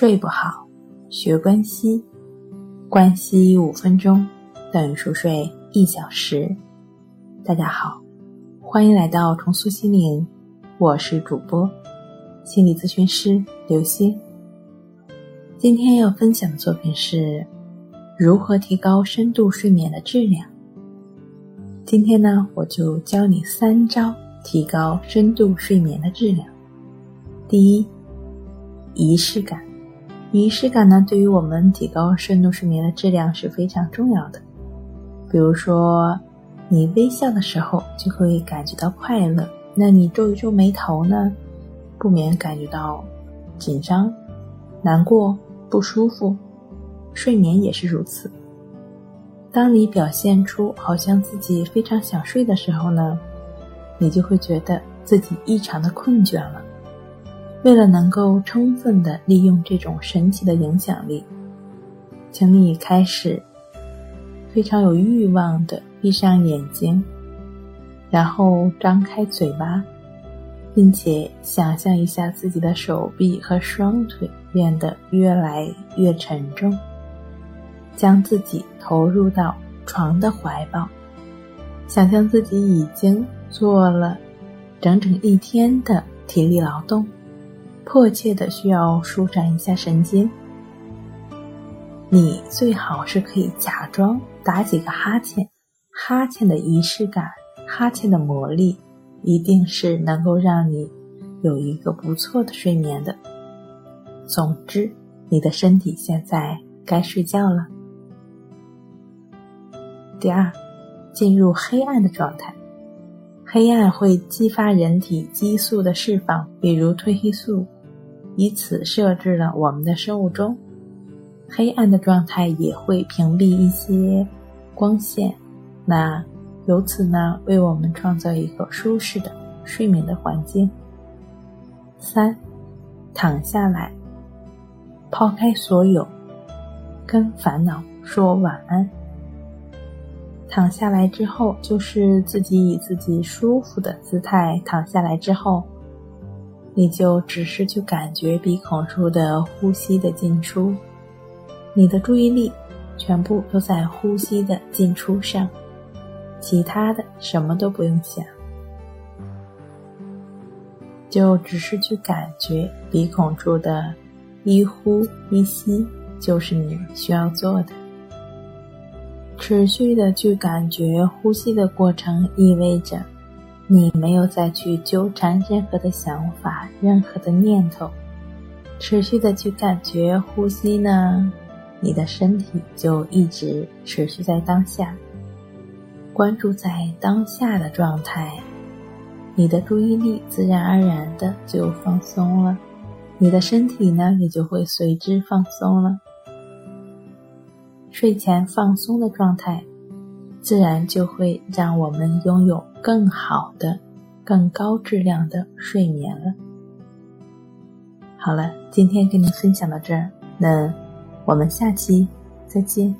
睡不好，学关西，关西五分钟等于熟睡一小时。大家好，欢迎来到重塑心灵，我是主播心理咨询师刘星。今天要分享的作品是如何提高深度睡眠的质量。今天呢，我就教你三招提高深度睡眠的质量。第一，仪式感。仪式感呢，对于我们提高深度睡眠的质量是非常重要的。比如说，你微笑的时候就会感觉到快乐，那你皱一皱眉头呢，不免感觉到紧张、难过、不舒服。睡眠也是如此。当你表现出好像自己非常想睡的时候呢，你就会觉得自己异常的困倦了。为了能够充分的利用这种神奇的影响力，请你开始非常有欲望的闭上眼睛，然后张开嘴巴，并且想象一下自己的手臂和双腿变得越来越沉重，将自己投入到床的怀抱，想象自己已经做了整整一天的体力劳动。迫切的需要舒展一下神经，你最好是可以假装打几个哈欠，哈欠的仪式感，哈欠的魔力，一定是能够让你有一个不错的睡眠的。总之，你的身体现在该睡觉了。第二，进入黑暗的状态，黑暗会激发人体激素的释放，比如褪黑素。以此设置了我们的生物钟，黑暗的状态也会屏蔽一些光线，那由此呢为我们创造一个舒适的睡眠的环境。三，躺下来，抛开所有，跟烦恼说晚安。躺下来之后，就是自己以自己舒服的姿态躺下来之后。你就只是去感觉鼻孔处的呼吸的进出，你的注意力全部都在呼吸的进出上，其他的什么都不用想，就只是去感觉鼻孔处的一呼一吸，就是你需要做的。持续的去感觉呼吸的过程，意味着。你没有再去纠缠任何的想法、任何的念头，持续的去感觉呼吸呢，你的身体就一直持续在当下，关注在当下的状态，你的注意力自然而然的就放松了，你的身体呢也就会随之放松了。睡前放松的状态。自然就会让我们拥有更好的、更高质量的睡眠了。好了，今天跟你分享到这儿，那我们下期再见。